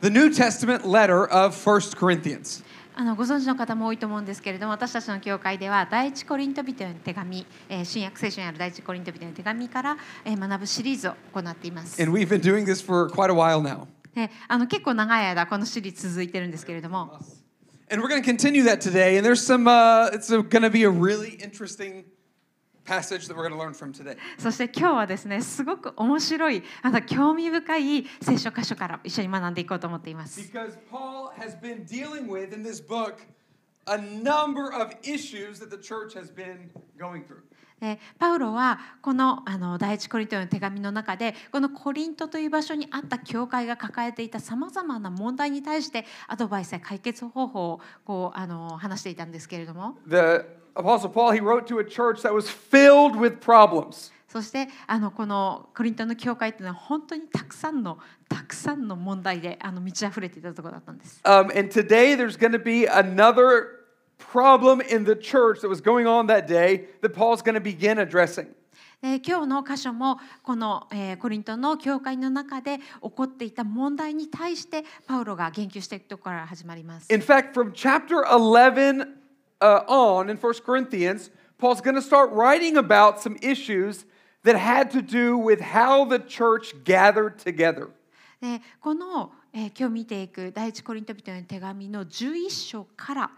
the New Testament letter of 1 Corinthians. あのご存知の方も多いと思うんですけれども私たちの教会では第一コリント人への手紙、えー新約聖書にある第一コリント人への手紙から、えー学ぶシリーズを行っています。 And we've been doing this for quite a while now. であの結構長い間このシリーズ続いてるんですけれども And we're going to continue that today. And there's some, uh, it's going to be a really interesting passage that we're going to learn from today. そして今日はですねすごく面白いあの興味深い聖書箇所から一緒に学んでいこうと思っています。Because Paul has been dealing with in this book a number of issues that the church has been going through. でパウロはこのあの第一コリントへの手紙の中でこのコリントという場所にあった教会が抱えていたさまざまな問題に対してアドバイスや解決方法をこうあの話していたんですけれども The Apostle Paul, he wrote to a church that was filled with problems. そしてあのこのコリントの教会というのは本当にたくさんのたくさんの問題であの満ち溢れていたところだったんです。Um, and today there's going to be another problem in the church that was going on that day that Paul's going to begin addressing. で今日の箇所もこの、えーコリントの教会の中で起こっていた問題に対してパウロが言及していくところから始まります。In fact, from chapter 11 uh, on in 1 Corinthians, Paul's going to start writing about some issues that had to do with how the church gathered together. でこの、えー今日見ていく第一コリント人への手紙の11章から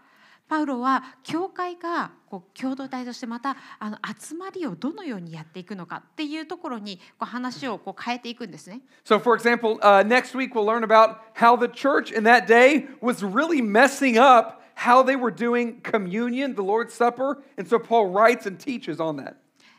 パウロは教会がこう共同体としてまたあの集まりをどのようにやっていくのかっていうところにこう話をこう変えていくんですね。 So, for example, uh, next week we'll learn about how the church in that day was really messing up how they were doing communion, the Lord's Supper. And so Paul writes and teaches on that.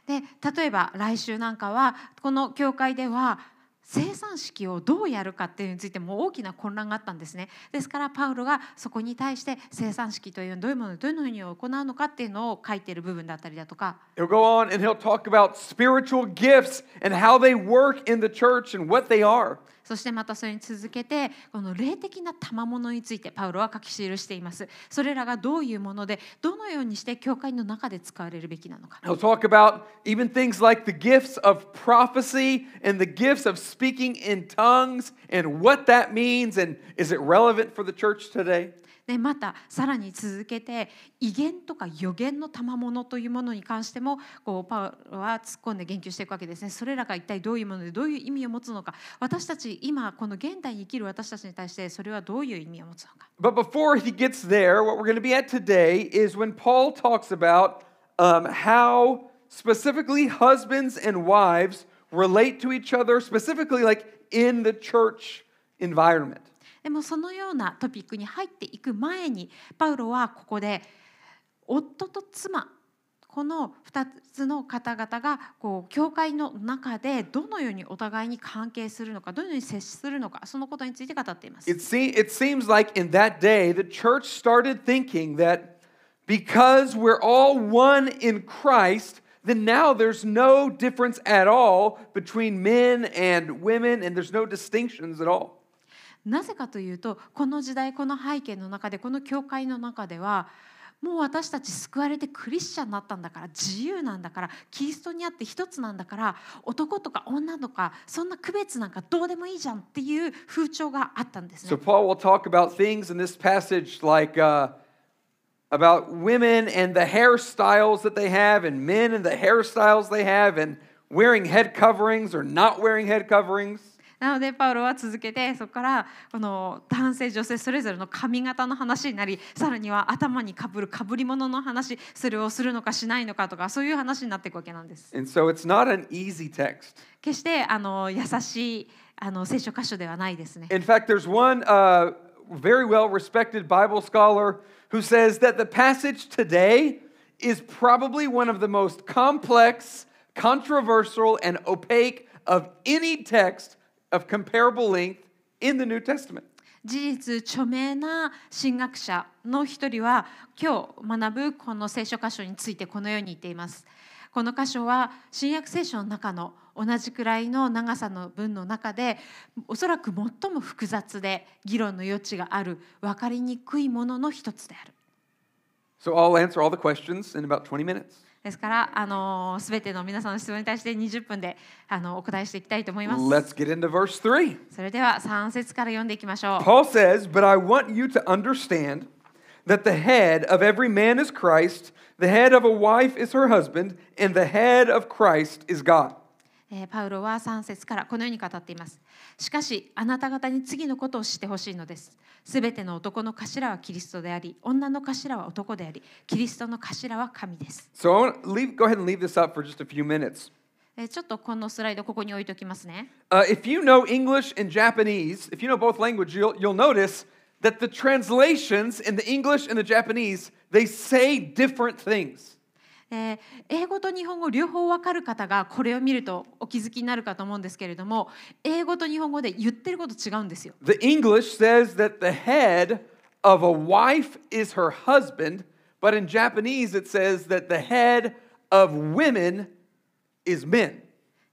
で例えば来週なんかはこの教会では生産式をどうやるかっていうのについても大きな混乱があったんですねですからパウロがそこに対して生産式というどういうものでどのように行うのかっていうのを書いている部分だったりだとか He'll go on and he'll talk about spiritual gifts and how they work in the church and what they are. そしてまたそれに続けてこの霊的な賜物についてパウロは書き記していますそれらがどういうものでどのようにして教会の中で使われるべきなのか I'll talk about even things like the gifts of prophecy and the gifts of speaking in tongues and what that means and is it relevant for the church today? でまたさらに続けて威厳とか予言の賜物というものに関してもこうパウロは突っ込んで言及していくわけですねそれらが一体どういうものでどういう意味を持つのか私たち今この現代に生きる私たちに対してそれはどういう意味を持つのか But before he gets there, what we're going to be at today is when Paul talks about um, how specifically husbands and wives relate to each other, specifically like in the church environment. でもそのようなトピックに入っていく前にパウロはここで夫と妻この2つの方々がこう教会の中でどのようにお互いに関係するのかどのように接するのかそのことについて語っています。It, se- it seems like in that day, the church started thinking that because we're all one in Christ, then now there's no difference at all between men and women, and there's no distinctions at all. なぜかというとこの時代この背景の中でこの教会の中ではもう私たち救われてクリスチャンになったんだから自由なんだからキリストにあって一つなんだから男とか女とかそんな区別なんかどうでもいいじゃんっていう風潮があったんです So。Paul will talk about things in this passage like uh, about women and the hairstyles that they have, and men and the hairstyles they have, and wearing head coverings or not wearing head coverings. なのでパウロは続けてそこからこの男性女性それぞれの髪型の話になりさらには頭にかぶるかぶり物の話それをするのかしないのかとかそういう話になっていくわけなんです。And so it's not an easy text. 決してあの優しいあの聖書箇所ではないですね。In fact, there's one uh, very well respected Bible scholar who says that the passage today is probably one of the most complex, controversial, and opaque of any text of comparable length in the New Testament. 事実著名な神学者の一人は今日学ぶこの聖書箇所についてこのように言っています。この箇所は新約聖書の中の同じくらいの長さの文の中でおそらく最も複雑で議論の余地がある分かりにくいものの一つである。So I'll answer all the questions in about 20 minutes. ですから、あのすべての皆さんの質問に対して20分であのお答えしていきたいと思います。Let's get into verse 3. それでは3節から読んでいきましょう。Paul says, But I want you to understand that the head of every man is Christ, the head of a wife is her husband, and the head of Christ is God. えーパウロは3節からこのように語っています。しかし、あなた方に次のことを知ってほしいのです。すべての男の頭はキリストであり、女の頭は男であり、キリストの頭は神です。So leave, go ahead and leave this up for just a few minutes. えーちょっとこのスライドここに置いておきますね。Uh, if you know English and Japanese, if you know both languages, you'll, you'll notice that the translations in the English and the Japanese, they say different things. えー英語と日本語両方わかる方がこれを見るとお気づきになるかと思うんですけれども英語と日本語で言ってること違うんですよ。The English says that the head of a wife is her husband, but in Japanese it says that the head of women is men.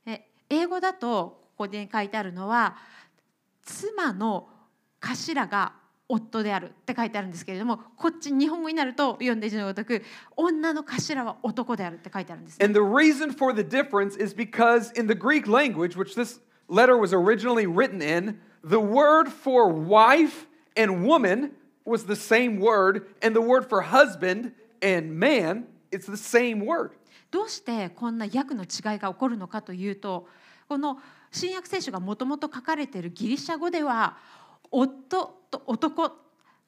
え英語だとここで書いてあるのは妻の頭が夫であるって書いてあるんですけれどもこっち日本語になると読んで字のごとく女の頭は男であるって書いてあるんですね、And the reason for the difference is because in the Greek language, which this letter was originally written in, the word for wife and woman was the same word, and the word for husband and man, it's the same word. どうしてこんな訳の違いが起こるのかというとこの新約聖書がもともと書かれているギリシャ語では夫と男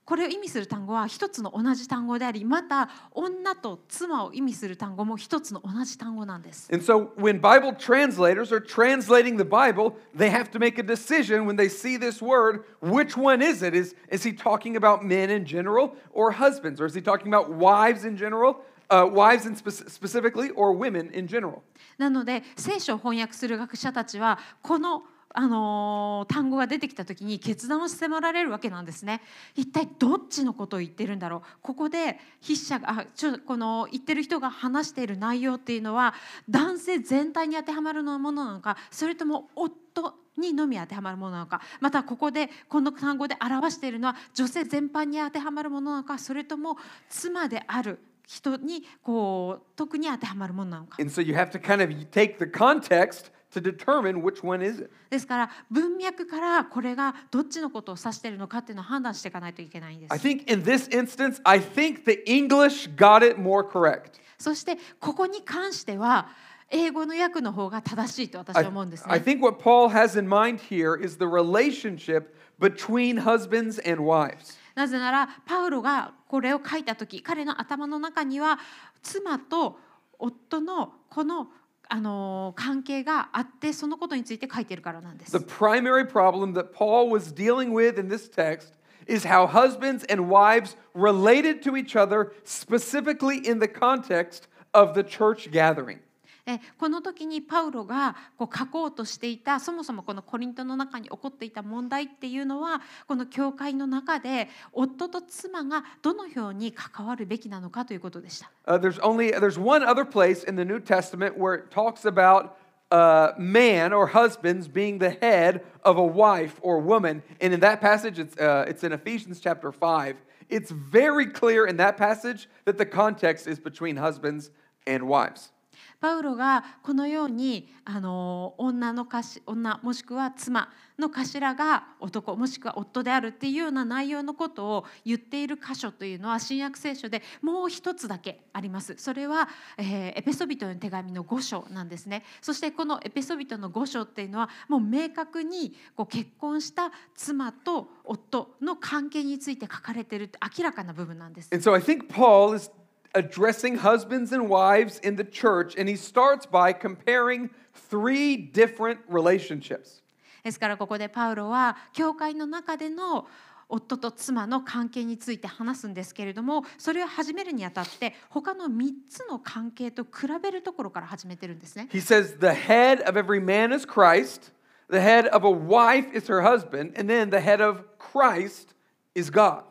これを意味する単語は一つの同じ単語でありまた女と妻を意味する単語も一つの同じ単語なんです。And so when Bible translators are translating the Bible, they have to make a decision when they see this word which one is it? Is, is he talking about men in general or husbands? Or is he talking about wives in general, uh, wives in spec- specifically, or women in general? なので聖書を翻訳する学者たちはこのあのー単語が出てきた時に決断を迫られるわけなんですね。一体どっちのことを言ってるんだろうここで筆者があちょこの言ってる人が話している内容っていうのは男性全体に当てはまるものなのかそれとも夫にのみ当てはまるものなのかまたここでこの単語で表しているのは女性全般に当てはまるものなのかそれとも妻である人にこう特に当てはまるものなのか。And so you have to kind of take the context to determine which one is it. ですから文脈からこれがどっちのことを指しているのかっていうのを判断していかないといけないんで I す。think in this instance, I think the English got it more correct. そしてここに関しては英語の訳の方が正しいと私 I, は思うんです I ね。think what Paul has in mind here is the relationship between husbands and wives. なぜならパウロがこれを書いた時彼の頭の中には妻と夫のこのあの関係があってそのことについて書いているからなんです The。primary problem that Paul was dealing with in this text is how husbands and wives related to each other, specifically in the context of the church gathering. えこの時にパウロがこう書こうとしていたそもそもこのコリントの中に起こっていた問題っていうのはこの教会の中で夫と妻がどのように関わるべきなのかということでした。Uh, there's only there's one other place in the New Testament where it talks about uh, man or husbands being the head of a wife or woman, and in that passage, it's uh, it's in Ephesians chapter five. It's very clear in that passage that the context is between husbands and wives. パウロがこのようにあの女のかし女もしくは妻の頭が男もしくは夫であるっていうような内容のことを言っている箇所というのは新約聖書でもう一つだけあります。それは、えーエペソビトの手紙の5章なんですね。そしてこのエペソビトの5章っていうのはもう明確にこう結婚した妻と夫の関係について書かれているって明らかな部分なんです。And so I think Paul is addressing husbands and wives in the church, and he starts by comparing three different relationships. ですからここでパウロは教会の中での夫と妻の関係について話すんですけれどもそれを始めるにあたって他の3つの関係と比べるところから始めてるんですね。He says, The head of every man is Christ, the head of a wife is her husband, and then the head of Christ is God.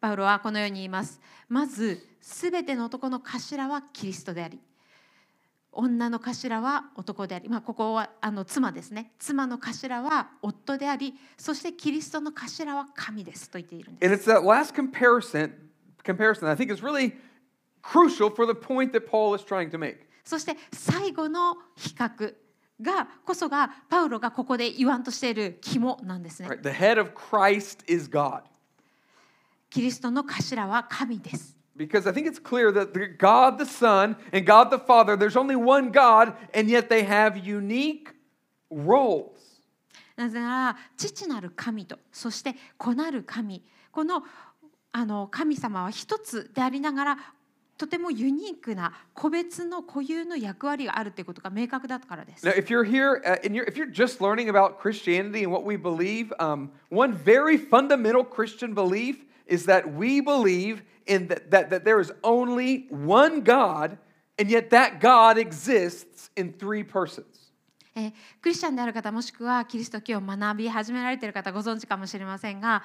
パウロはこのように言います。まずすべての男の頭はキリストであり女の頭は男であり、まあ、ここはあの妻ですね妻の頭は夫でありそしてキリストの頭は神ですと言っているんです And。it's that last comparison, comparison I think is really crucial for the point that Paul is trying to make. そして最後の比較がこそがパウロがここで言わんとしている肝なんですね。Right? The head of Christ is God. キリストの頭は神です。Because I think it's clear that the God the Son and God the Father, there's only one God, and yet they have unique roles. なぜなら父なる神とそして子なる神このあの神様は一つでありながらとてもユニークな個別の固有の役割があるということが明確だからです。 Now, if you're here uh, and you're, if you're just learning about Christianity and what we believe, um, one very fundamental Christian belief is that we believe in that, that, that there is only one God, and yet that God exists in three persons. えークリスチャンである方もしくはキリスト教を学び始められている方ご存知かもしれませんが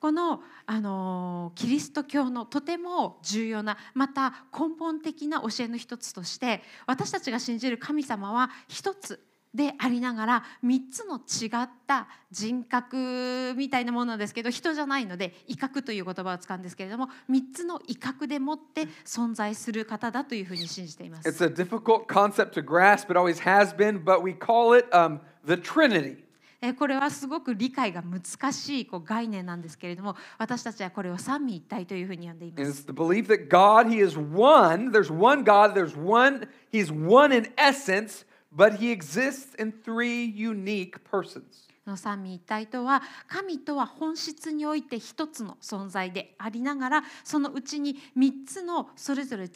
この、あのーキリスト教のとても重要なまた根本的な教えの一つとして私たちが信じる神様は一つでありながら3つの違った人格みたいなものですけど人じゃないので威嚇という言葉を使うんですけれども3つの威嚇でもって存在する方だというふうに信じています。It's a difficult concept to grasp, it always has been, but we call it um, the Trinity. えーこれはすごく理解が難しいこう概念なんですけれども私たちはこれを三位一体というふうに呼んでいます it's the belief that God, He is one. There's one God. There's one. He's one in essence, but He exists in three unique persons. この三位一体とは神とは本質において一つの存在でありながらそのうちに三つのそれぞれ違っ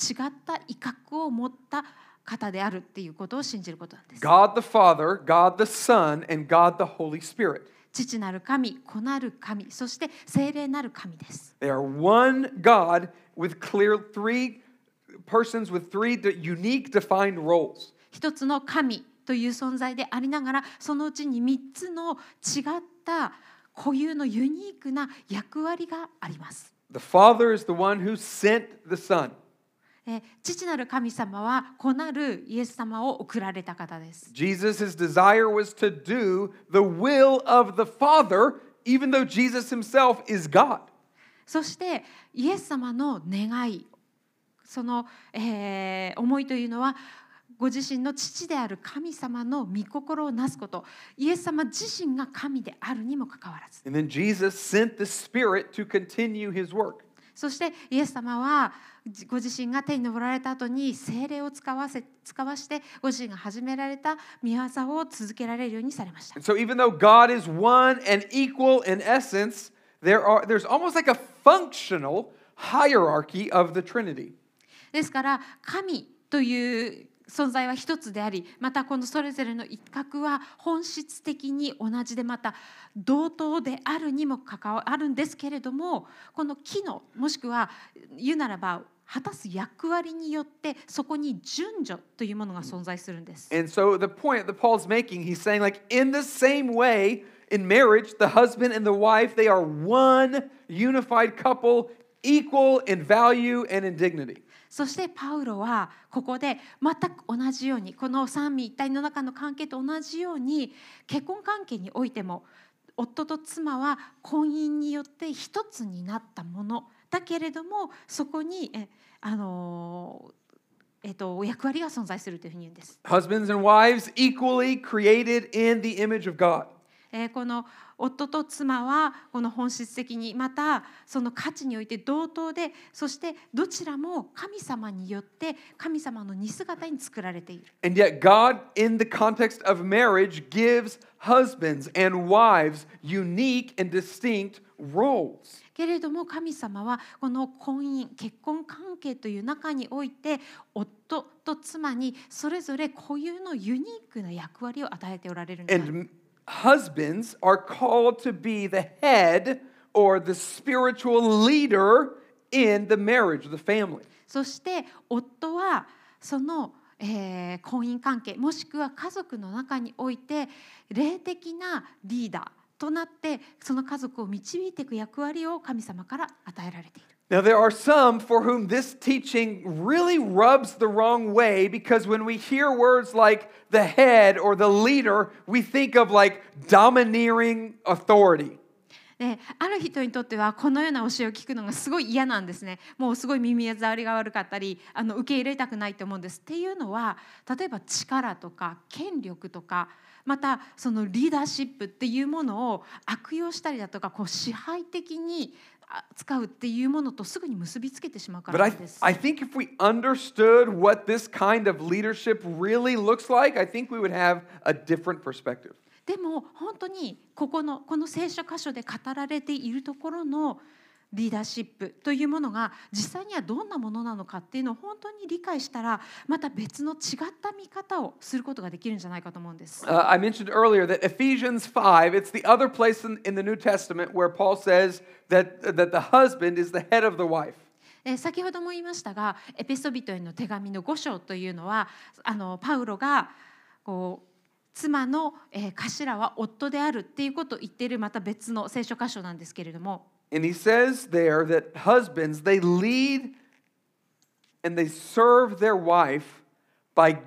た威嚇を持った方であるっていうことを信じることなんです。 God the Father, God the Son, and God the Holy Spirit. 父なる神子なる神そして聖霊なる神です。 They are one God with clear three persons with three de- unique defined roles. 一つの神という存在でありながらそのうちに3つの違った固有のユニークな役割があります。The Father is the one who sent the Son. えー父なる神様は子なるイエス様を送られた方です。Jesus' desire was to do the will of the Father, even though Jesus himself is God. そしてイエス様の願いその、えー思いというのはご自身の父である神様の御心をなすことイエス様自身が神であるにもかかわらず And then Jesus sent the Spirit to continue his work. そしてイエス様はじご自身が手に昇られた後に精霊を使わせ使わしてご自身が始められた御業を続けられるようにされました And so even though God is one and equal in essence, there are there's almost like a functional hierarchy of the Trinity. ですから神という存在は一つでありまたこのそれぞれの一角は本質的に同じでまた同等であるにもかかわあるんですけれどもこの機能もしくは言うならば果たす役割によってそこに順序というものが存在するんです。And so the point that Paul's making, he's saying like in the same way in marriage, the husband and the wife, they are one unified couple, equal in value and in dignity. そしてパウロはここで全く同じようにこの三位一体の中の関係と同じように結婚関係においても夫と妻は婚姻によって一つになったものだけれどもそこにえあのえっと役割が存在するというふうに言うんです。Husbands and wives equally created in the image of God. えーこの夫と妻はこの本質的にまたその価値において同等でそしてどちらも神様によって神様の似姿に作られている。And yet, God, in the context of marriage, gives husbands and wives unique and distinct roles. けれども神様はこの婚姻結婚関係という中において夫と妻にそれぞれ固有のユニークな役割を与えておられるんです。Husbands are called to be the head or the spiritual leader in the marriage, the family. そして夫はその、えー婚姻関係もしくは家族の中において霊的なリーダーとなってその家族を導いていく役割を神様から与えられている。Now, there are some for whom this teaching really rubs the wrong way because when we hear words like the head or the leader, we think of like domineering authority. である人にとってはこのような教えを聞くのがすごい嫌なんですねもうすごい耳障りが悪かったりあの受け入れたくないと思うんですっていうのは例えば力とか権力とかまたそのリーダーシップっていうものを悪用したりだとかこう支配的に使うっていうものとすぐに結びつけてしまうからで。も本当にここのこの聖書箇所で語られているところの。リーダーシップというものが実際にはどんなものなのかっていうのを本当に理解したらまた別の違った見方をすることができるんじゃないかと思うんです。Uh, I mentioned earlier that Ephesians 5, it's the other place in, in the New Testament where Paul says that, that the husband is the head of the wife. えー先ほども言いましたがエペソビトへの手紙の5章というのはあのパウロがこう妻の、えー頭は夫であるっていうことを言っているまた別の聖書箇所なんですけれども And he says there that husbands, they lead and they serve their wife by,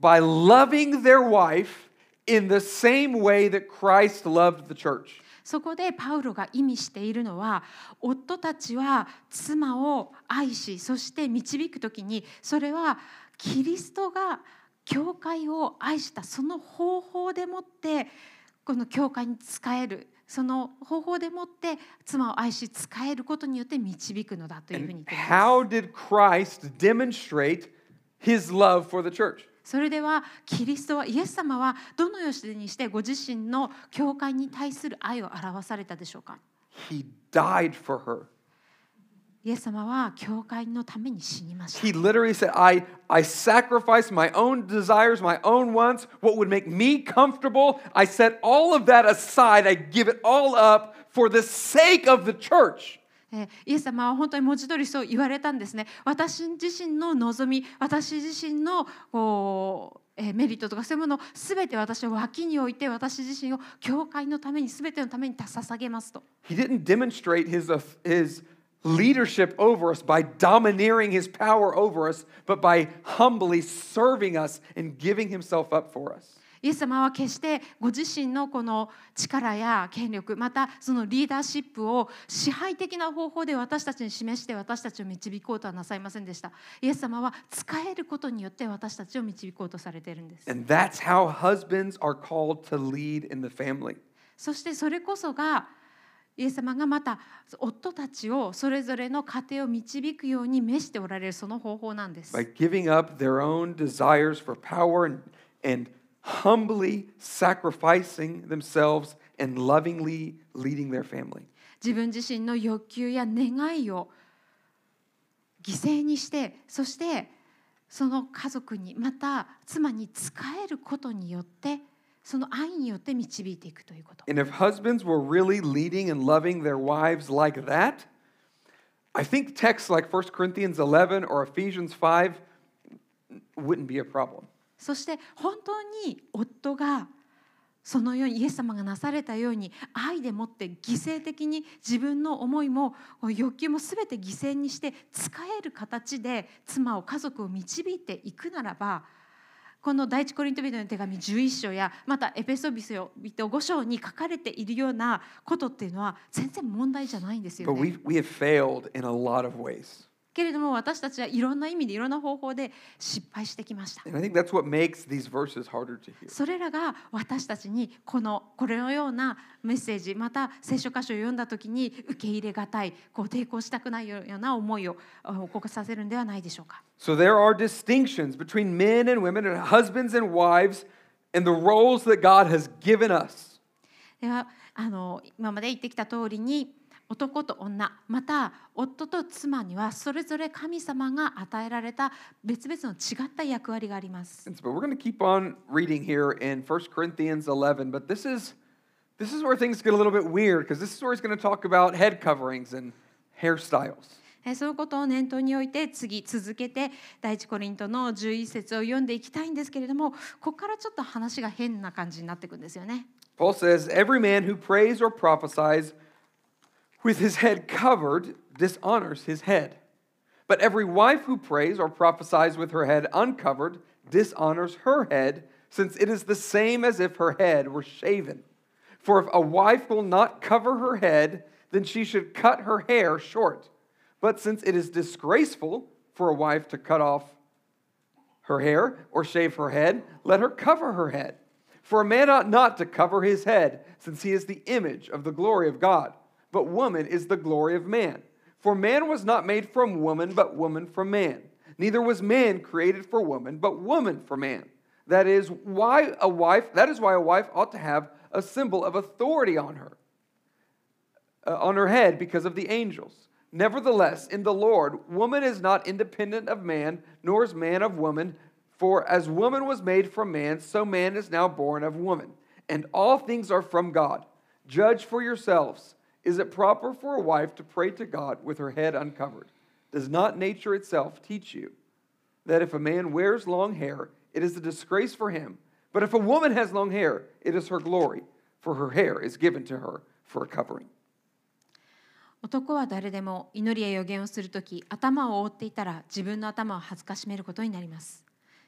by loving their wife in the same way that Christ loved the church. そこでパウロが意味しているのは夫たちは妻を愛しそして導く時にそれはキリストが教会を愛したその方法でもってこの教会に仕えるその方法でもって妻を愛し仕えることによって導くのだというふうに言っています。how did Christ demonstrate his love for the church? それではキリストはイエス様はどのようにしてご自身の教会に対する愛を表されたでしょうか？He died for her. イエス様は教会のために死にました。He literally said, I, I sacrifice my own desires, my own wants, what would make me comfortable. I set all of that aside. I give it all up for the sake of the church. えーイエス様は本当に文字通りそう言われたんですね。私自身の望み、私自身のこう、えーメリットとかそういうものを全て私は脇に置いて私自身を教会のために全てのために捧げますと。He didn't demonstrate his, uh, his leadership over us by domineering his power over us, but by humbly serving us and giving himself up for us. イエス様は決してご自身のこの力や権力またそのリーダーシップを支配的な方法で私たちに示して私たちを導こうとはなさいませんでした。イエス様は使えることによって私たちを導こうとされているんです。そしてそれこそがイエス様がまた夫たちをそれぞれの家庭を導くように召しておられるその方法なんです by giving up their own desires for power and, and humbly sacrificing themselves and lovingly leading their family. 自分自身の欲求や願いを犠牲にしてそしてその家族にまた妻に仕えることによってその愛によって導いていくということ And if husbands were really leading and loving their wives like that, I think texts like 1 Corinthians 11 or Ephesians 5 wouldn't be a problem. そして本当に夫がそのようにイエス様がなされたように愛でもって犠牲的に自分の思いも欲求も全て犠牲にして使える形で妻を家族を導いていくならばこの第一コリント人の手紙11章やまたエペソビト5章に書かれているようなことっていうのは全然問題じゃないんですよ But ね。we, we have failed in a lot of ways. けれども私たちはいろんな意味でいろんな方法で失敗してきました。それらが私たちにこのこれのようなメッセージまた聖書箇所を読んだ時に受け入れがたいこう抵抗したくないような思いをあ起こさせるんではないでしょうか。So there are distinctions between men and women and husbands and wives and the roles that God has given us. ではあの今まで言ってきた通りに男と女また夫と妻にはそれぞれ神様が与えられた別々の違った役割があります。 And so, but we're going to keep on reading here in 1 Corinthians 11, but this is this is where things get a little bit weird because this is where he's going to talk about head coverings and hairstyles. えそういうことを念頭に置いて次続けて第一コリントの11節を読んでいきたいんですけれどもここからちょっと話が変な感じになっていくんですよね。Paul says, Every man who prays or prophesies with his head covered dishonors his head. But every wife who prays or prophesies with her head uncovered dishonors her head, since it is the same as if her head were shaven. For if a wife will not cover her head, then she should cut her hair short. But since it is disgraceful for a wife to cut off her hair or shave her head, let her cover her head. For a man ought not to cover his head, since he is the image of the glory of God. But woman is the glory of man. For man was not made from woman, but woman from man. Neither was man created for woman, but woman for man. That is why a wife, that is why a wife ought to have a symbol of authority on her, uh, on her head because of the angels. Nevertheless, in the Lord, woman is not independent of man, nor is man of woman. For as woman was made from man, so man is now born of woman. And all things are from God. Judge for yourselves. Is it proper for a wife to pray to God with her head uncovered? Does not nature itself teach you that if a man wears long hair, it is a disgrace for him? But if a woman has long hair, it is her glory, for her hair is given to her for a covering. 男は誰でも祈りや予言をするとき頭を覆っていたら自分の頭を恥ずかしめることになります。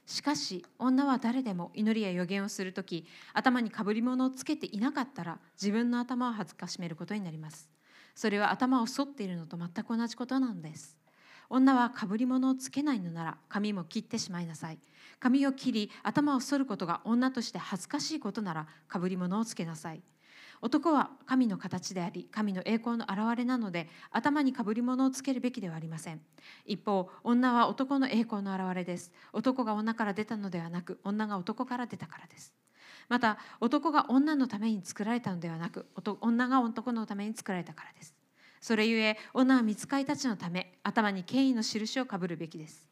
しかし女は誰でも祈りや予言をするとき頭にかぶり物をつけていなかったら自分の頭を恥ずかしめることになります。それは頭を剃っているのと全く同じことなのです。女はかぶり物をつけないのなら髪も切ってしまいなさい。髪を切り頭を剃ることが女として恥ずかしいことならかぶり物をつけなさい。男は神の形であり神の栄光の現れなので頭にかぶり物をつけるべきではありません。一方女は男の栄光の現れです。男が女から出たのではなく女が男から出たからです。また男が女のために作られたのではなく女が男のために作られたからです。それゆえ女は見つかりたちのため頭に権威の印をかぶるべきです。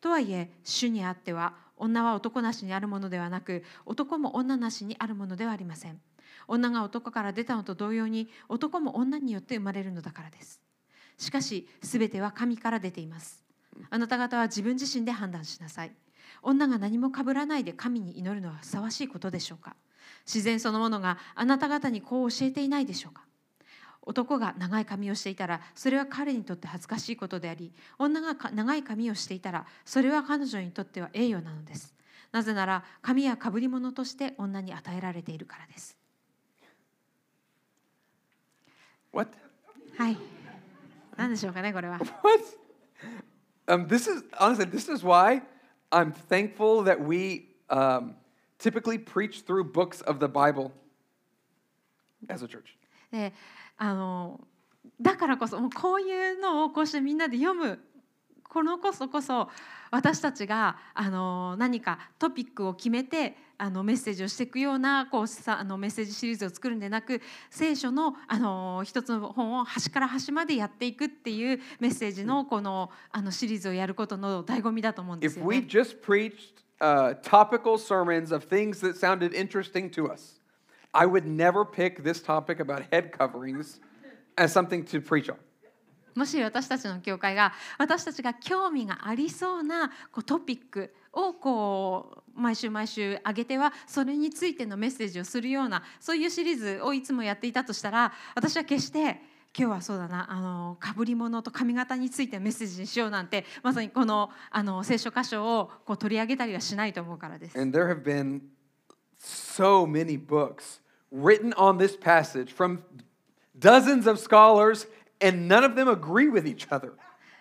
とはいえ主にあっては女は男なしにあるものではなく男も女なしにあるものではありません。女が男から出たのと同様に男も女によって生まれるのだからです。しかし全ては神から出ています。あなた方は自分自身で判断しなさい。女が何もかぶらないで神に祈るのはふさわしいことでしょうか。自然そのものがあなた方にこう教えていないでしょうか。男が長い髪をしていたらそれは彼にとって恥ずかしいことであり女が長い髪をしていたらそれは彼女にとっては栄誉なのです。なぜなら髪やかぶり物として女に与えられているからです。What? はい。何でしょうかね、これは。What? Um, this is honestly, this is why I'm thankful that we um, typically preach through books of the Bible as a church. で、あのだからこそもうこういうのをこうしてみんなで読むこのこそこそ私たちがあの何かトピックを決めてあのメッセージをしていくようなこうさあのメッセージシリーズを作るんでなく聖書のあの一つの本を端から端までやっていくっていうメッセージのこのあのシリーズをやることの醍醐味だと思うんです If よ we ね。just preached uh, topical sermons of things that sounded interesting to us, I would never pick this topic about head coverings as something to preach on. もし私たちの教会が私たちが興味がありそうなこうトピックをこう毎週毎週上げてはそれについてのメッセージをするようなそういうシリーズをいつもやっていたとしたら私は決して今日はそうだなあのかぶり物と髪型についてメッセージにしようなんてまさにこのあの聖書箇所をこう取り上げたりはしないと思うからです。And there have been so many books written on this passage from dozens of scholars, and none of them agree with each other.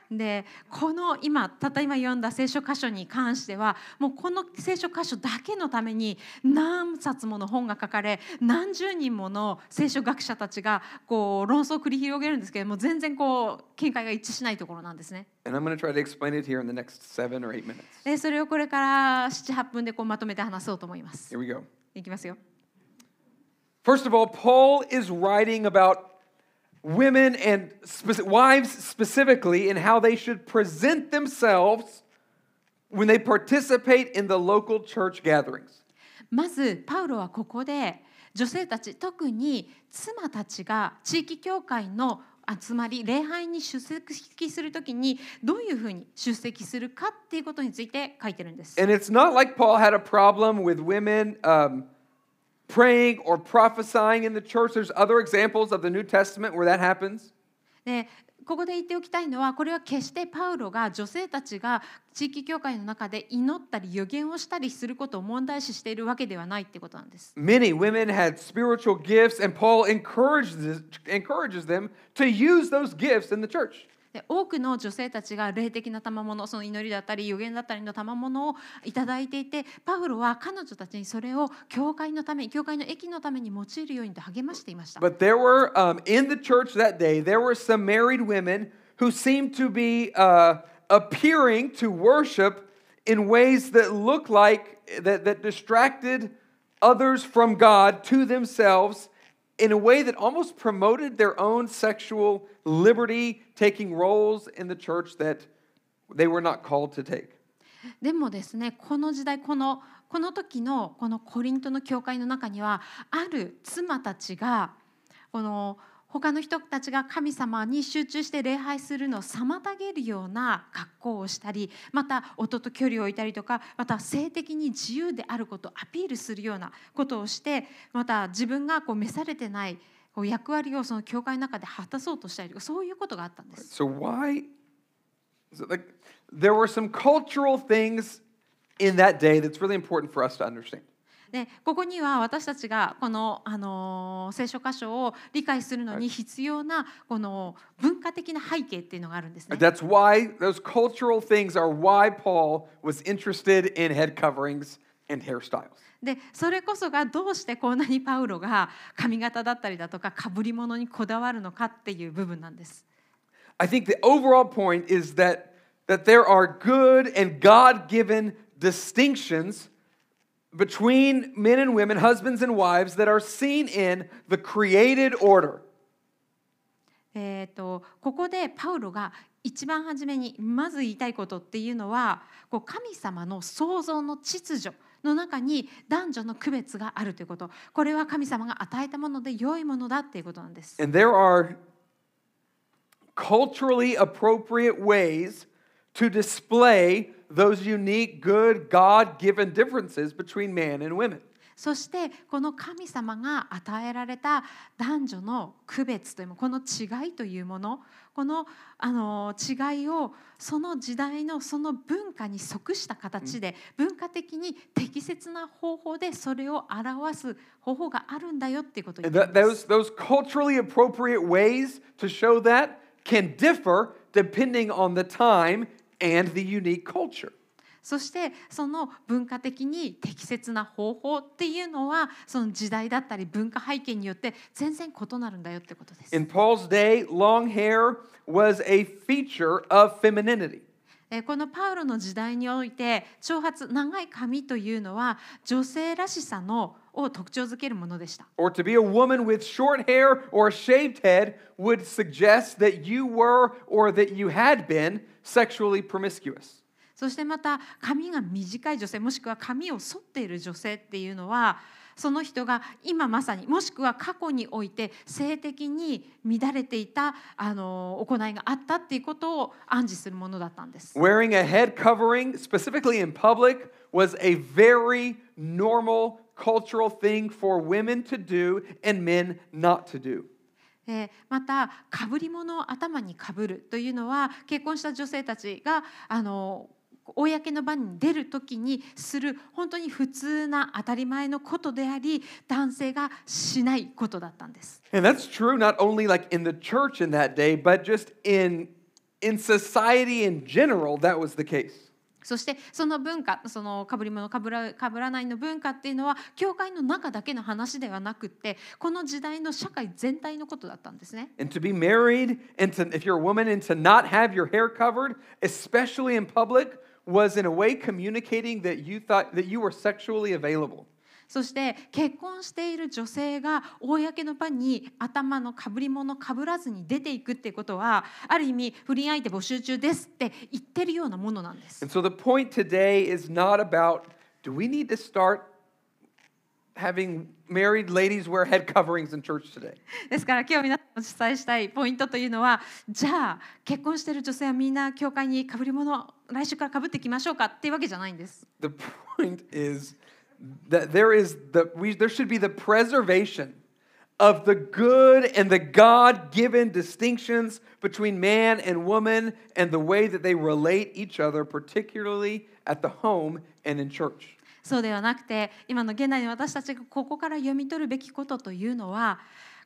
でこの今たった今読んだ聖書箇所に関してはもうこの聖書箇所だけのために何冊もの本が書かれ何十人もの聖書学者たちがこう論争を繰り広げるんですけれども全然こう見解が一致しないところなんですね。でそれをこれから78分でこうまとめて話そうと思います。Here we go. いきますよ。First of all, Paul is writing about women and speci- wives specifically and how they should present themselves when they participate in the local church gatherings. まずパウロはここで女性たち特に妻たちが地域教会の集まり礼拝に出席するときにどういうふうに出席するかっていうことについて書いてるんです。 And it's not like Paul had a problem with women um, praying or prophesying in the church. There's other examples of the New Testament where that happens. でここで言っておきたいのはこれは決してパウロが女性たちが地域教会の中で祈ったり予言をしたりすることを問題視しているわけではないってことなんです。 Many women had spiritual gifts, and Paul encourages, encourages them to use those gifts in the church. で多くの女性たちが霊的な賜物その祈りだったり予言だったりの賜物をいただいていてパウロは彼女たちにそれを教会のために教会の益のために用いるようにと励ましていました。But there were, um, in the church that day, there were some married women who seemed to be uh, appearing to worship in ways that looked like, that, that distracted others from God to themselves in a way that almost promoted their own sexual liberty, taking roles in the church that they were not called to take. でもですねこの時代このこの時のこのコリントの教会の中にはある妻たちがこの 他の人たちが神様に集中して礼拝するのを妨げるような格好をしたりまた夫と距離を置いたりとかまた性的に自由であることをアピールするようなことをしてまた自分がこう召されてないこう役割をその教会の中で果たそうとしたりとかそういうことがあったんです。So why? So like, there were some cultural things in that day that's really important for us to understand. でここには私たちがこの、あのー聖書箇所を理解するのに必要なこの文化的な背景っていうのがあるんですね。That's why those cultural things are why Paul was interested in head coverings and hairstyles. でそれこそがどうしてこんなにパウロが髪型だったりだとか被り物にこだわるのかっていう部分なんです。I think the overall point is that, that there are good and God given distinctions between men and women, husbands and wives, that are seen in the created order. えー、とここでパウロが一番初めにまず言いたいことっていうのはこう神様の創造の秩序の中に男女の区別があるということこれは神様が与えたもので良いものだっていうことなんです。And there are culturally appropriate ways to display those unique, good, God given differences between man and women. そしてこの神様が与えられた男女の区別というものこの違いというものこのあの違いをその時代のその文化に即した形で文化的に適切な方法でそれを表す方法があるんだよっていうことを言 And ってい th- ます those, those culturally appropriate ways to show that can differ depending on the time and the unique culture. そしてその文化的に適切な方法っていうのはその時代だったり文化背景によって全然異なるんだよってことです。In Paul's day, long hair was a feature of femininity. えーこのパウロの時代において長髪長い髪というのは女性らしさのを特徴づけるものでした。Or to be a woman with short hair or a shaved head would suggest that you were or that you had been sexually promiscuous. そしてまた髪が短い女性もしくは髪を剃っている女性っていうのはその人が今まさにもしくは過去において性的に乱れていたあの行いがあったっていうことを暗示するものだったんです。Wearing a head covering, specifically in public, was a very normal cultural thing for women to do and men not to do. えーまたかぶり物を頭にかぶるというのは結婚した女性たちがあの公の場に出る時にする本当に普通な当たり前のことであり男性がしないことだったんです。And that's true not only like in the church in that day, but just in in society in general, that was the case. そしてその文化そのかぶり物かぶらかぶらないの文化っていうのは教会の中だけの話ではなくってこの時代の社会全体のことだったんですね。And to be married and to if you're a woman and to not have your hair covered, especially in public, was in a way communicating that you thought that you were sexually available. そして結婚している女性が公の場に頭のかぶり物かぶらずに出ていくっていうことはある意味不倫相手募集中ですって言ってるようなものなんです。And so the point today is not about do we need to start having married ladies wear head coverings in church today? ですから今日皆さんにお伝えしたいポイントというのはじゃあ結婚している女性はみんな教会にかぶり物を来週からかぶっていきましょうかっていうわけじゃないんです。The point is that there is the we there should be the preservation of the good and the God given distinctions between man and woman and the way that they relate each other, particularly at the home and in church. そうではなくて今の現代に私たちがここから読み取るべきことというのは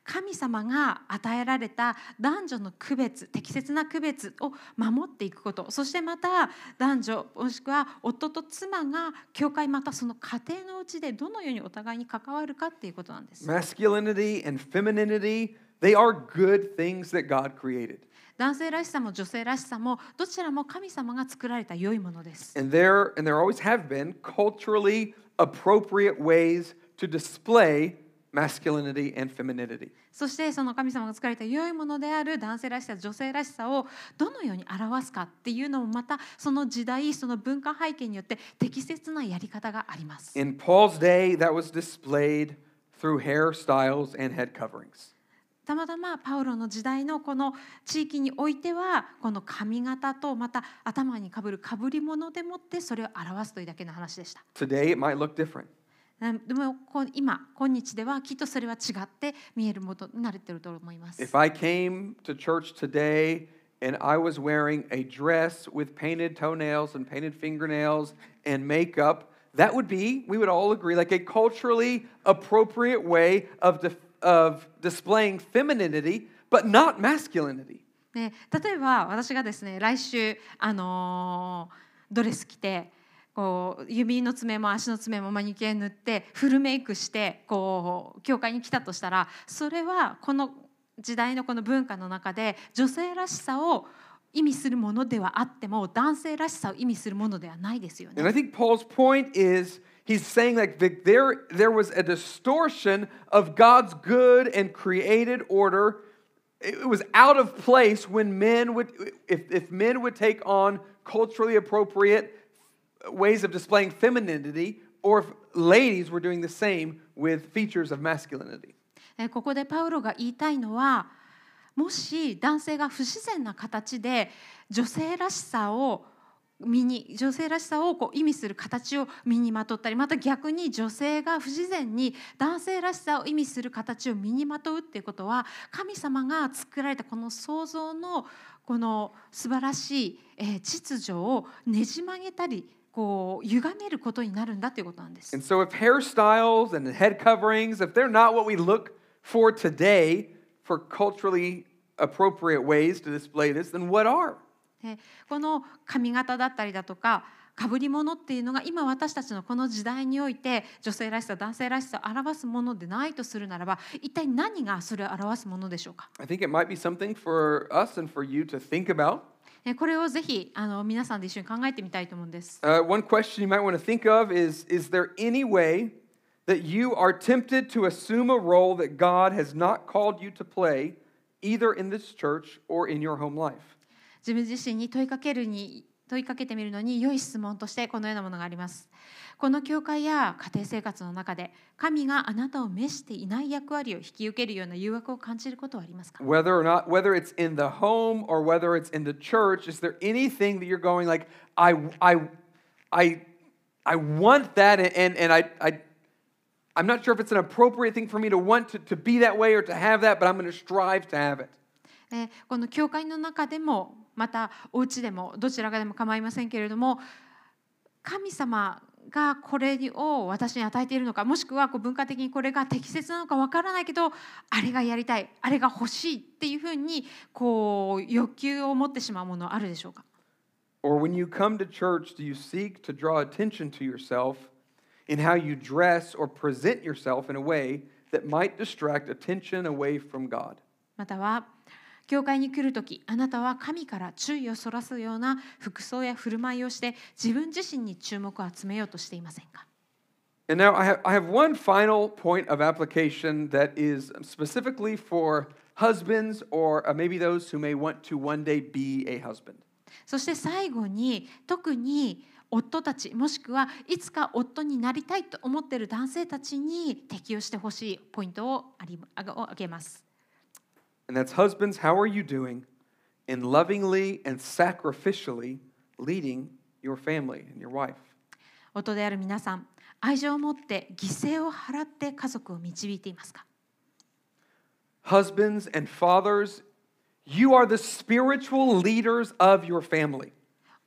神様が与えられた男女の区別適切な区別を守っていくことそしてまた男女もしくは夫と妻が教会またその家庭のうちでどのようにお互いに関わるかっていうことなんです。Masculinity and femininity, they are good things that God created. 男性らしさも女性らしさもどちらも神様が作られた良いものです。And there and there always have been culturally appropriate ways to display masculinity and femininity. そしてその神様が作られた良いものである男性らしさ女性らしさをどのように表すかっていうのもまたその時代その文化背景によって適切なやり方があります。In Paul's day, that was displayed through hairstyles and head coverings. たまたまパウロの時代のこの地域においてはこの髪型とまた頭にかぶるかぶり物でもってそれを表すというだけの話でした。Today, it might look different. なでもこう今今日ではきっとそれは違って見えるものになれてると思います。 If I came to church today and I was wearing a dress with painted toenails and painted fingernails and makeup, that would be, we would all agree, like a culturally appropriate way of, dif- of displaying femininity, but not masculinity. で例えば私がですね来週、あのードレス着て こう指の爪も足の爪もマニキュア塗ってフルメイクしてこう教会に来たとしたらそれはこの時代のこの文化の中で女性らしさを意味するものではあっても男性らしさを意味するものではないですよね And。I think Paul's point is he's saying like that there, there was a distortion of God's good and created order. It was out of place when men would, if, if men would take on culturally appropriate ways of displaying femininity, or if ladies were doing the same with features of masculinity. ここでパウロが言いたいのはもし男性が不自然な形で女性らしさを身に女性らしさをこう意味する形を身にまとったりまた逆に女性が不自然に男性らしさを意味する形を身にまとうっていうことは神様が作られたこの創造のこの素晴らしい、秩序をねじ曲げたりこう歪めることになるんだということなんです。And so, if hairstyles and head coverings, if they're not what we look for today for culturally appropriate ways to display this, then what are? でこの髪型だったりだとかかぶり物っていうのが今私たちのこの時代において女性らしさ男性らしさを表すものでないとするならば一体何がそれを表すものでしょうか I think it might be something for us and for you to think about. えこれをぜひあの皆さんで一緒に考えてみたいと思うんです。Uh, one question you might want to think of is Is there any way that you are tempted to assume a role that God has not called you to play, either in this church or in your home life? 自分自身に問いかけるに問いかけてみるのに良い質問としてこのようなものがあります。この教会や家庭生活の中で神があなたを召していない役割を引き受けるような誘惑を感じることはありますか Whether or not, whether it's in the home or whether it's in the church, is there anything that you're going like, I, I, I, I want that, and, and, I, I, I'm not sure if it's an appropriate thing for me to want to, to be that way or to have that, but I'm going to strive to have it. えーこの教会の中でもまたお家でもどちらかでも構いませんけれども神様がこれを私に与えているのかもしくはこう文化的にこれが適切なのかわからないけどあれがやりたいあれが欲しいっていうふうにこう欲求を持ってしまうものあるでしょうか Or when you come to church, do you seek to draw attention to yourself in how you dress or present yourself in a way that might distract attention away from God? または教会に来る時あなたは神から注意をそらすような服装や振る舞いをして自分自身に注目を集めようとしていませんか And now I have, I have one final point of application that is specifically for husbands or uh, maybe those who may want to one day be a husband. そして最後に特に夫たちもしくはいつか夫になりたいと思っている男性たちに適用してほしいポイントをありあげます。And that's husbands, how are you doing in lovingly and sacrificially leading your family and your wife? 夫である皆さん愛情を持って犠牲を払って家族を導いていますか husbands and fathers, you are the spiritual leaders of your family.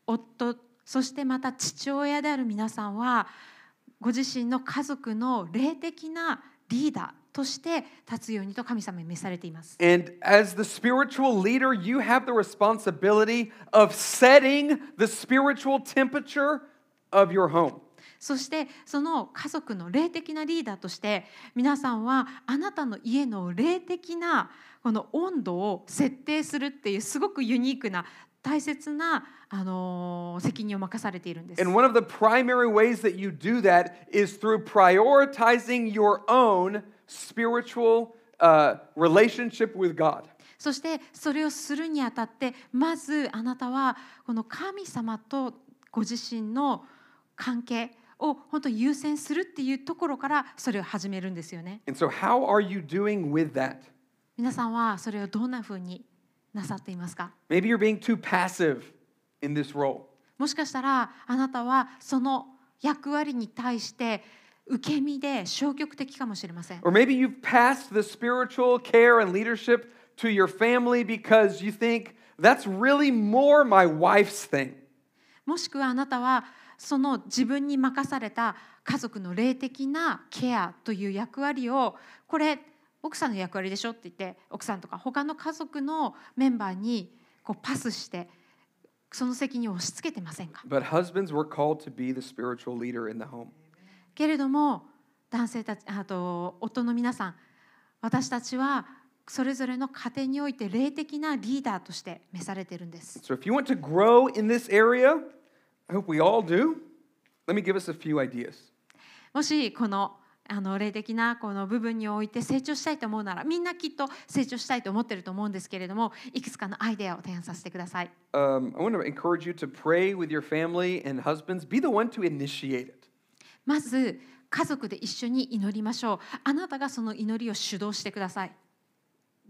夫そしてまた父親である皆さんはご自身の家族の霊的なリーダーとして立つようにと神様に召されています。And as the spiritual leader, you have the responsibility of setting the spiritual temperature of your home. そしてその家族の霊的なリーダーとして皆さんはあなたの家の霊的なこの温度を設定するっていうすごくユニークな大切な、あのー責任を任されているんです。And one of the primary ways that you do that is through prioritizing your own spiritual uh, relationship with God. そしてそれをするにあたってまずあなたはこの神様とご自身の関係を本当に優先するっていうところからそれを始めるんですよね。And so, how are you doing with that? 皆さんはそれをどんなふうになさっていますか？Maybe you're being too passive in this role. もしかしたらあなたはその役割に対して受け身で消極的かもしれません。Or maybe you've passed the spiritual care and leadership to your family because you think that's really more my wife's thing. もしくはあなたはその自分に任された家族の霊的なケアという役割をこれ奥さんの役割でしょって言って奥さんとか他の家族のメンバーにこうパスしてその責任を押し付けてませんか But husbands, we're called to be the spiritual leader in the home. けれども男性たちあと夫の皆さん私たちはそれぞれの家庭において霊的なリーダーとして召されているんです。So, if you want to grow in this area, I hope we all do. Let me give us a few ideas. もしこのあの霊的なこの部分において成長したいと思うならみんなきっと成長したいと思ってると思うんですけれどもいくつかのアイデアを提案させてください。Um, I want to encourage you to pray with your family and husbands. Be the one to initiate it. まず家族で一緒に祈りましょう。あなたがその祈りを主導してください。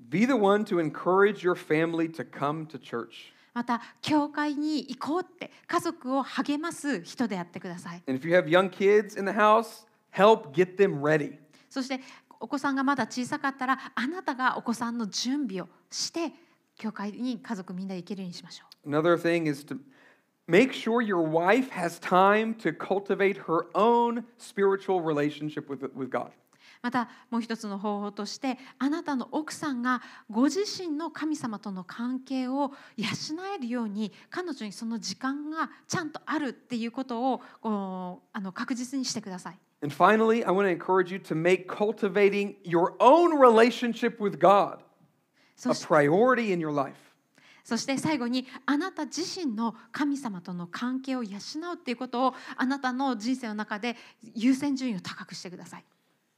Be the one to encourage your family to come to church. また教会に行こうって家族を励ます人であってください。And if you have young kids in the house, help get them ready. そしてお子さんがまだ小さかったらあなたがお子さんの準備をして教会に家族みんなで行けるようにしましょう。Another thing is to make sure your wife has time to cultivate her own spiritual relationship with, with God. またもう一つの方法としてあなたの奥さんがご自身の神様との関係を養えるように彼女にその時間がちゃんとあるっていうことをこうあの確実にしてください。 And finally, I want to encourage you to make cultivating your own relationship with God そ a し priority in your life. そして最後にあなた自身の神様との関係を養うっていうことをあなたの人生の中で優先順位を高くしてください。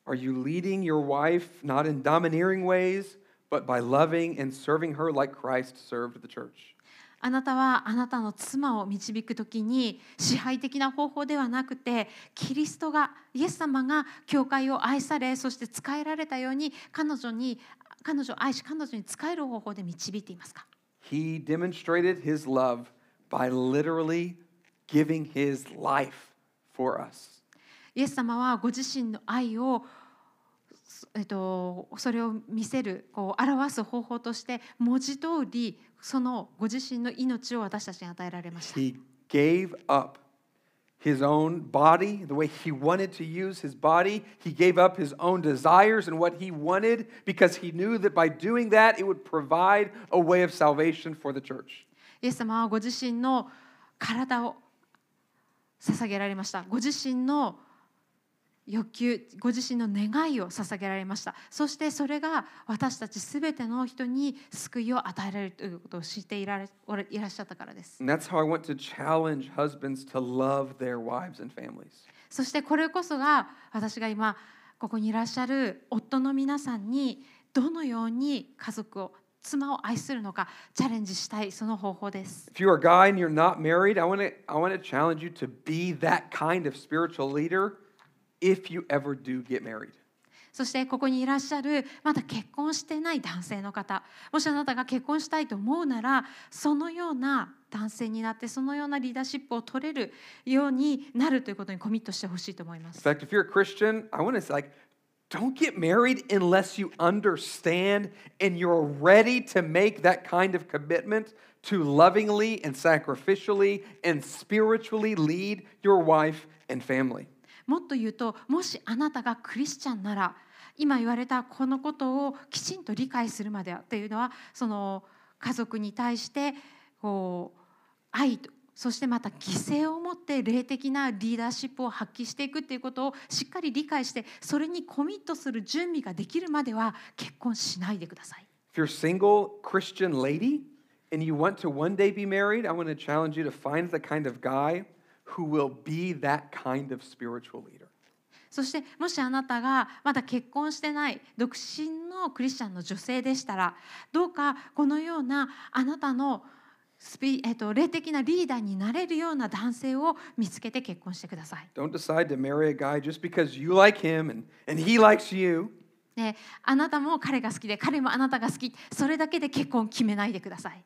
Are you leading your wife not in domineering ways, but by loving and serving her like Christ served the church? あなたはあなたの妻を導くときに支配的な方法ではなくてキリストがイエス様が教会を愛されそして仕えられたように彼女に彼女を愛し彼女に仕える方法で導いていますか？He demonstrated his love by literally giving his life for us. イエス様はご自身の愛をえっと、それを見せるこう表す方法として文字通りそのご自身の命を私たちに与えられました。He gave up his own body, the way he wanted to use his body. He gave up his own desires and what he wanted because he knew that by doing that, it would provide a way of salvation for the church. イエス様はご自身の体を捧げられました。ご自身の 欲求、ご自身の願いを捧げられました。そしてそれが私たちすべての人に救いを与えられるということを知っていられいらっしゃったからです。そしてこれこそが私が今ここにいらっしゃる夫の皆さんにどのように家族を妻を愛するのかチャレンジしたいその方法です。If you're a guy and you're not married, I want to I want to challenge you to be that kind of spiritual leader if you ever do get married. そしてここにいらっしゃるまだ結婚してない男性の方もしあなたが結婚したいと思うならそのような男性になってそのようなリーダーシップを取れるようになるということにコミットしてほしいと思いま In す。 fact, if you're a Christian, I want to like Don't get married unless you understand and you're ready to make that kind of commitment to lovingly and sacrificially and spiritually lead your wife and family. もっと言うともしあなたがクリスチャンなら今言われたこのことをきちんと理解するまではっていうのはその家族に対してこう愛とそしてまた犠牲を持って霊的なリーダーシップを発揮していくっていうことをしっかり理解してそれにコミットする準備ができるまでは結婚しないでください。If you're a single Christian lady and you want to one day be married, I want to challenge you to find the kind of guy who will be that kind of spiritual leader. そしてもしあなたがまだ結婚してない独身のクリスチャンの女性でしたらどうかこのようなあなたのスピ、えっと、霊的なリーダーになれるような男性を見つけて結婚してください。Don't decide to marry a guy just because you like him and, and he likes you. であなたも彼が好きで彼もあなたが好きそれだけで結婚を決めないでください。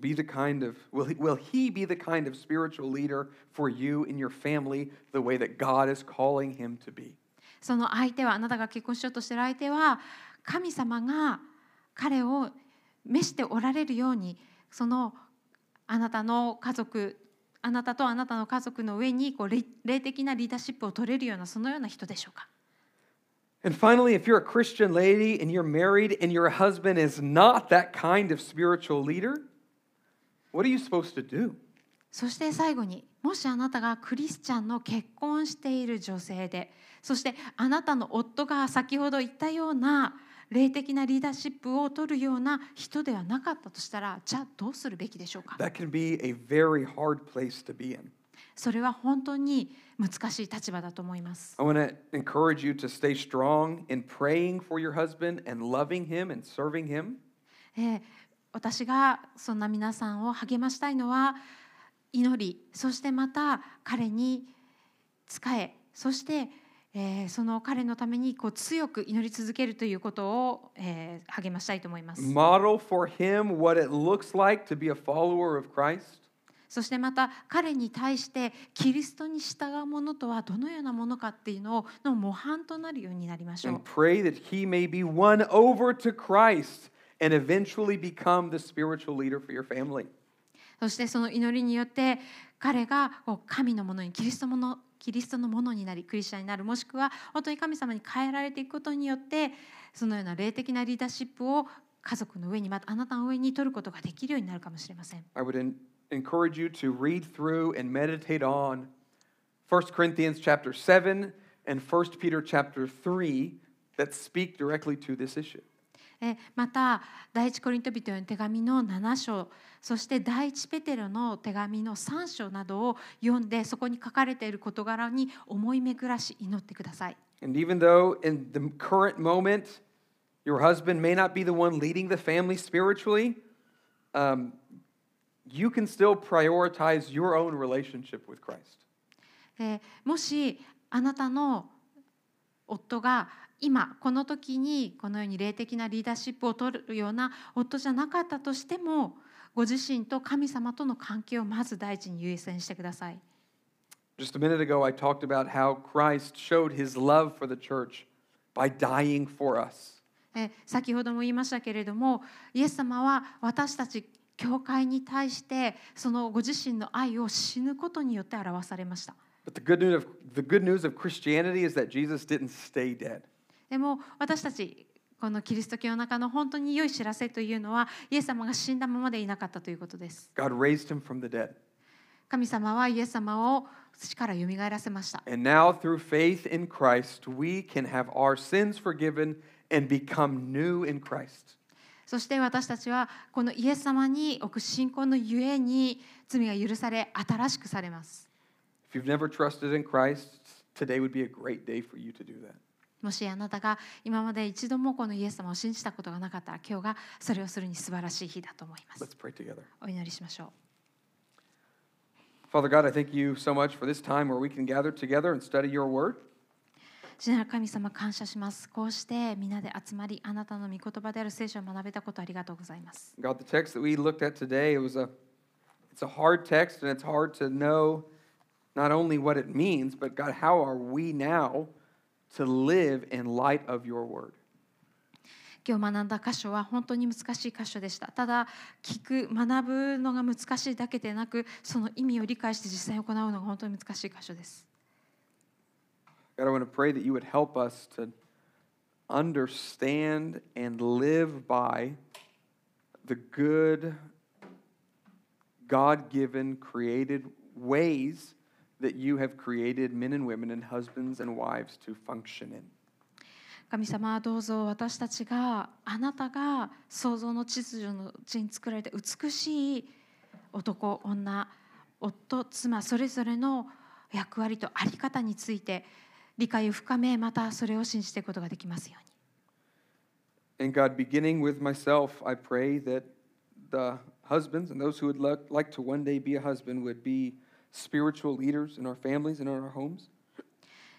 Be the kind of, will he, will he be the kind of spiritual leader for you and your family the way that God is calling him to be? その相手はあなたが結婚しようとしている相手は神様が彼を召しておられるようにそのあなたの家族あなたとあなたの家族の上にこう霊霊的なリーダーシップを取れるようなそのような人でしょうか And finally, if you're a Christian lady and you're married and your husband is not that kind of spiritual leader, what are you supposed to do? そして最後にもしあなたがクリスチャンの結婚している女性でそしてあなたの夫が先ほど言ったような霊的なリーダーシップを取るような人ではなかったとしたらじゃあどうするべきでしょうか That can be a very hard place to be in. それは本当に難しい立場だと思います。I want to encourage you to stay strong in praying for your husband and loving him and serving him. えー私がそんな皆さんを励ましたいのは祈りそしてまた彼に仕えそして、えーその彼のためにこう強く祈り続けるということを、えー励ましたいと思います。Model for him what it looks like to be a follower of Christ. そしてまた彼に対してキリストに従うものとはどのようなものかっていうのをの模範となるようになりましょう and。pray that he may be won over to Christ and eventually become the spiritual leader for your family. そしてその祈りによって彼がこう神のものにキリストものキリストのものになりクリスチャンになるもしくは本当に神様に変えられていくことによってそのような霊的なリーダーシップを家族の上にまたあなたの上に取ることができるようになるかもしれません。 I would en- encourage you to read through and meditate on 1 Corinthians chapter 7 and 1 Peter chapter 3 that speak directly to this issue. えまた第一コリント人への手紙の7章そして第一ペテロの手紙の3章などを読んでそこに書かれている事柄に思い巡らし祈ってください。And even though in the current moment your husband may not be the one leading the family spiritually, um, you can still prioritize your own relationship with Christ. えーもしあなたの夫が今この時にこのように霊的なリーダーシップを取るような夫じゃなかったとしてもご自身と神様との関係をまず第一に優先してください。Just a minute ago, I talked about how Christ showed his love for the church by dying for us. えー先ほども言いましたけれどもイエス様は私たち教会に対してそのご自身の愛を死ぬことによって表されました。But the good news of, the good news of Christianity is that Jesus didn't stay dead. でも私たちこのキリスト教の中の本当に良い知らせというのはイエス様が死んだままでいなかったということです。God raised him from the dead. 神様はイエス様を土からよみがえらせました。And now, through faith in Christ, we can have our sins forgiven and become new in Christ. そして私たちはこのイエス様に置く信仰のゆえに罪が許され新しくされます。If you've never trusted in Christ, today would be a great day for you to do that. もしあなたが今まで一度もこのイエス様を信じたことがなかったら今日がそれをするに素晴らしい日だと思います。Let's pray together. お祈りしましょう。Father God, I thank you so much for this time where we can gather together and study your word. 主なる神様感謝します。こうして皆で集まりあなたの御言葉である聖書を学べたことありがとうございます。God, the text that we looked at today, it was a it's a hard text and it's hard to know not only what it means, but God, how are we now to live in light of your word. 今日学んだ箇所は本当に難しい箇所でしたただ聞く学ぶのが難しいだけでなくその意味を理解して実際に行うのが本当に難しい箇所です God, I want to pray that you would help us to understand and live by the good, God given, created ways that you have created men and women and husbands and wives to function in. 神様はどうぞ私たちがあなたが創造の秩序のうちに作られた美しい男女夫妻それぞれの役割と在り方について理解を深めまたそれを信じていくことができますように And God, beginning with myself, I pray that the husbands and those who would like, like to one day be a husband would be spiritual leaders in our families and in our homes.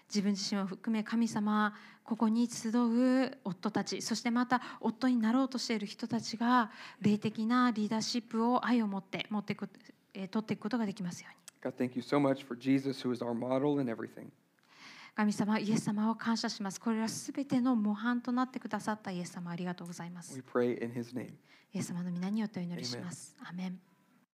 自分自身を含め神様はここに集う夫たちそしてまた夫になろうとしている人たちが霊的なリーダーシップを愛を持って持っていく、えー取っていくことができますように God, thank you so much for Jesus, who is our model in everything. 神様イエス様を感謝しますこれらすべての模範となってくださったイエス様ありがとうございます We pray in his name. イエス様の皆によってお祈りしますアーメン